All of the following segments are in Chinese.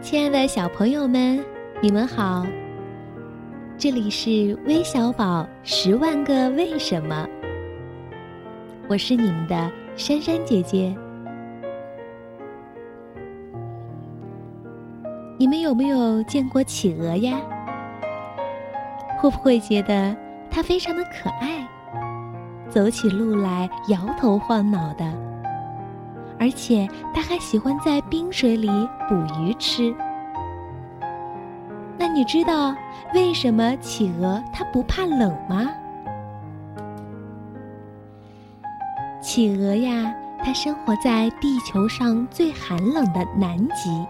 亲爱的小朋友们，你们好！这里是微小宝十万个为什么，我是你们的珊珊姐姐。你们有没有见过企鹅呀？会不会觉得它非常的可爱？走起路来摇头晃脑的，而且它还喜欢在冰水里捕鱼吃。那你知道为什么企鹅它不怕冷吗？企鹅呀，它生活在地球上最寒冷的南极。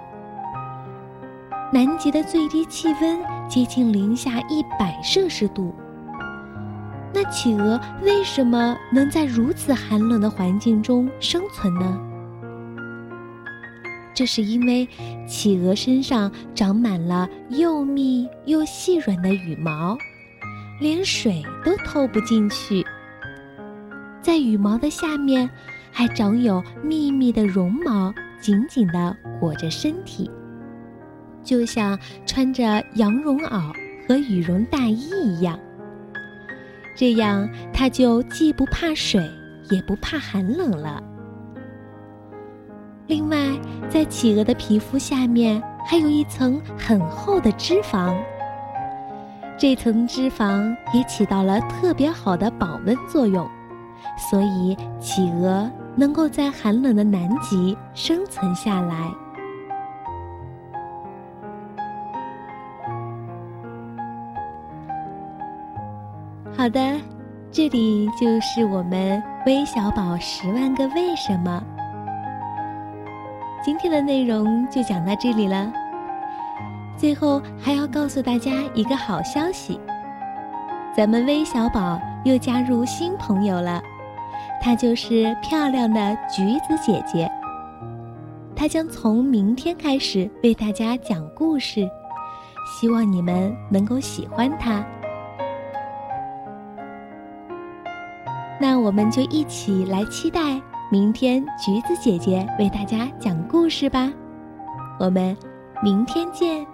南极的最低气温接近零下一百摄氏度。那企鹅为什么能在如此寒冷的环境中生存呢？这是因为企鹅身上长满了又密又细软的羽毛，连水都透不进去。在羽毛的下面，还长有密密的绒毛，紧紧地裹着身体，就像穿着羊绒袄和羽绒大衣一样。这样，它就既不怕水，也不怕寒冷了。另外，在企鹅的皮肤下面还有一层很厚的脂肪，这层脂肪也起到了特别好的保温作用，所以企鹅能够在寒冷的南极生存下来。好的，这里就是我们微小宝十万个为什么。今天的内容就讲到这里了。最后还要告诉大家一个好消息，咱们微小宝又加入新朋友了，她就是漂亮的橘子姐姐。她将从明天开始为大家讲故事，希望你们能够喜欢她。那我们就一起来期待明天橘子姐姐为大家讲故事吧，我们明天见。